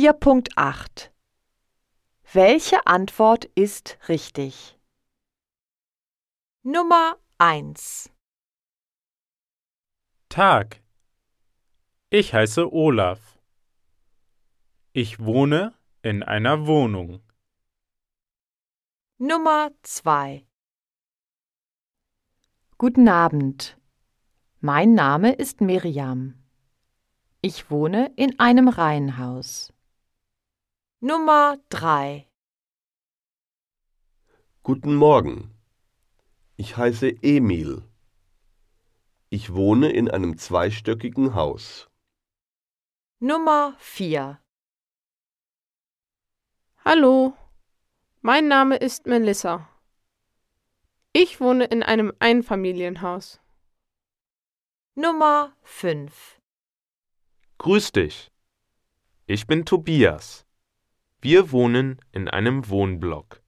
4.8 Welche Antwort ist richtig? Nummer 1 Tag. Ich heiße Olaf. Ich wohne in einer Wohnung. Nummer 2 Guten Abend. Mein Name ist Miriam. Ich wohne in einem Reihenhaus. Nummer 3 Guten Morgen. Ich heiße Emil. Ich wohne in einem zweistöckigen Haus. Nummer 4 Hallo, mein Name ist Melissa. Ich wohne in einem Einfamilienhaus. Nummer 5 Grüß dich. Ich bin Tobias. Wir wohnen in einem Wohnblock.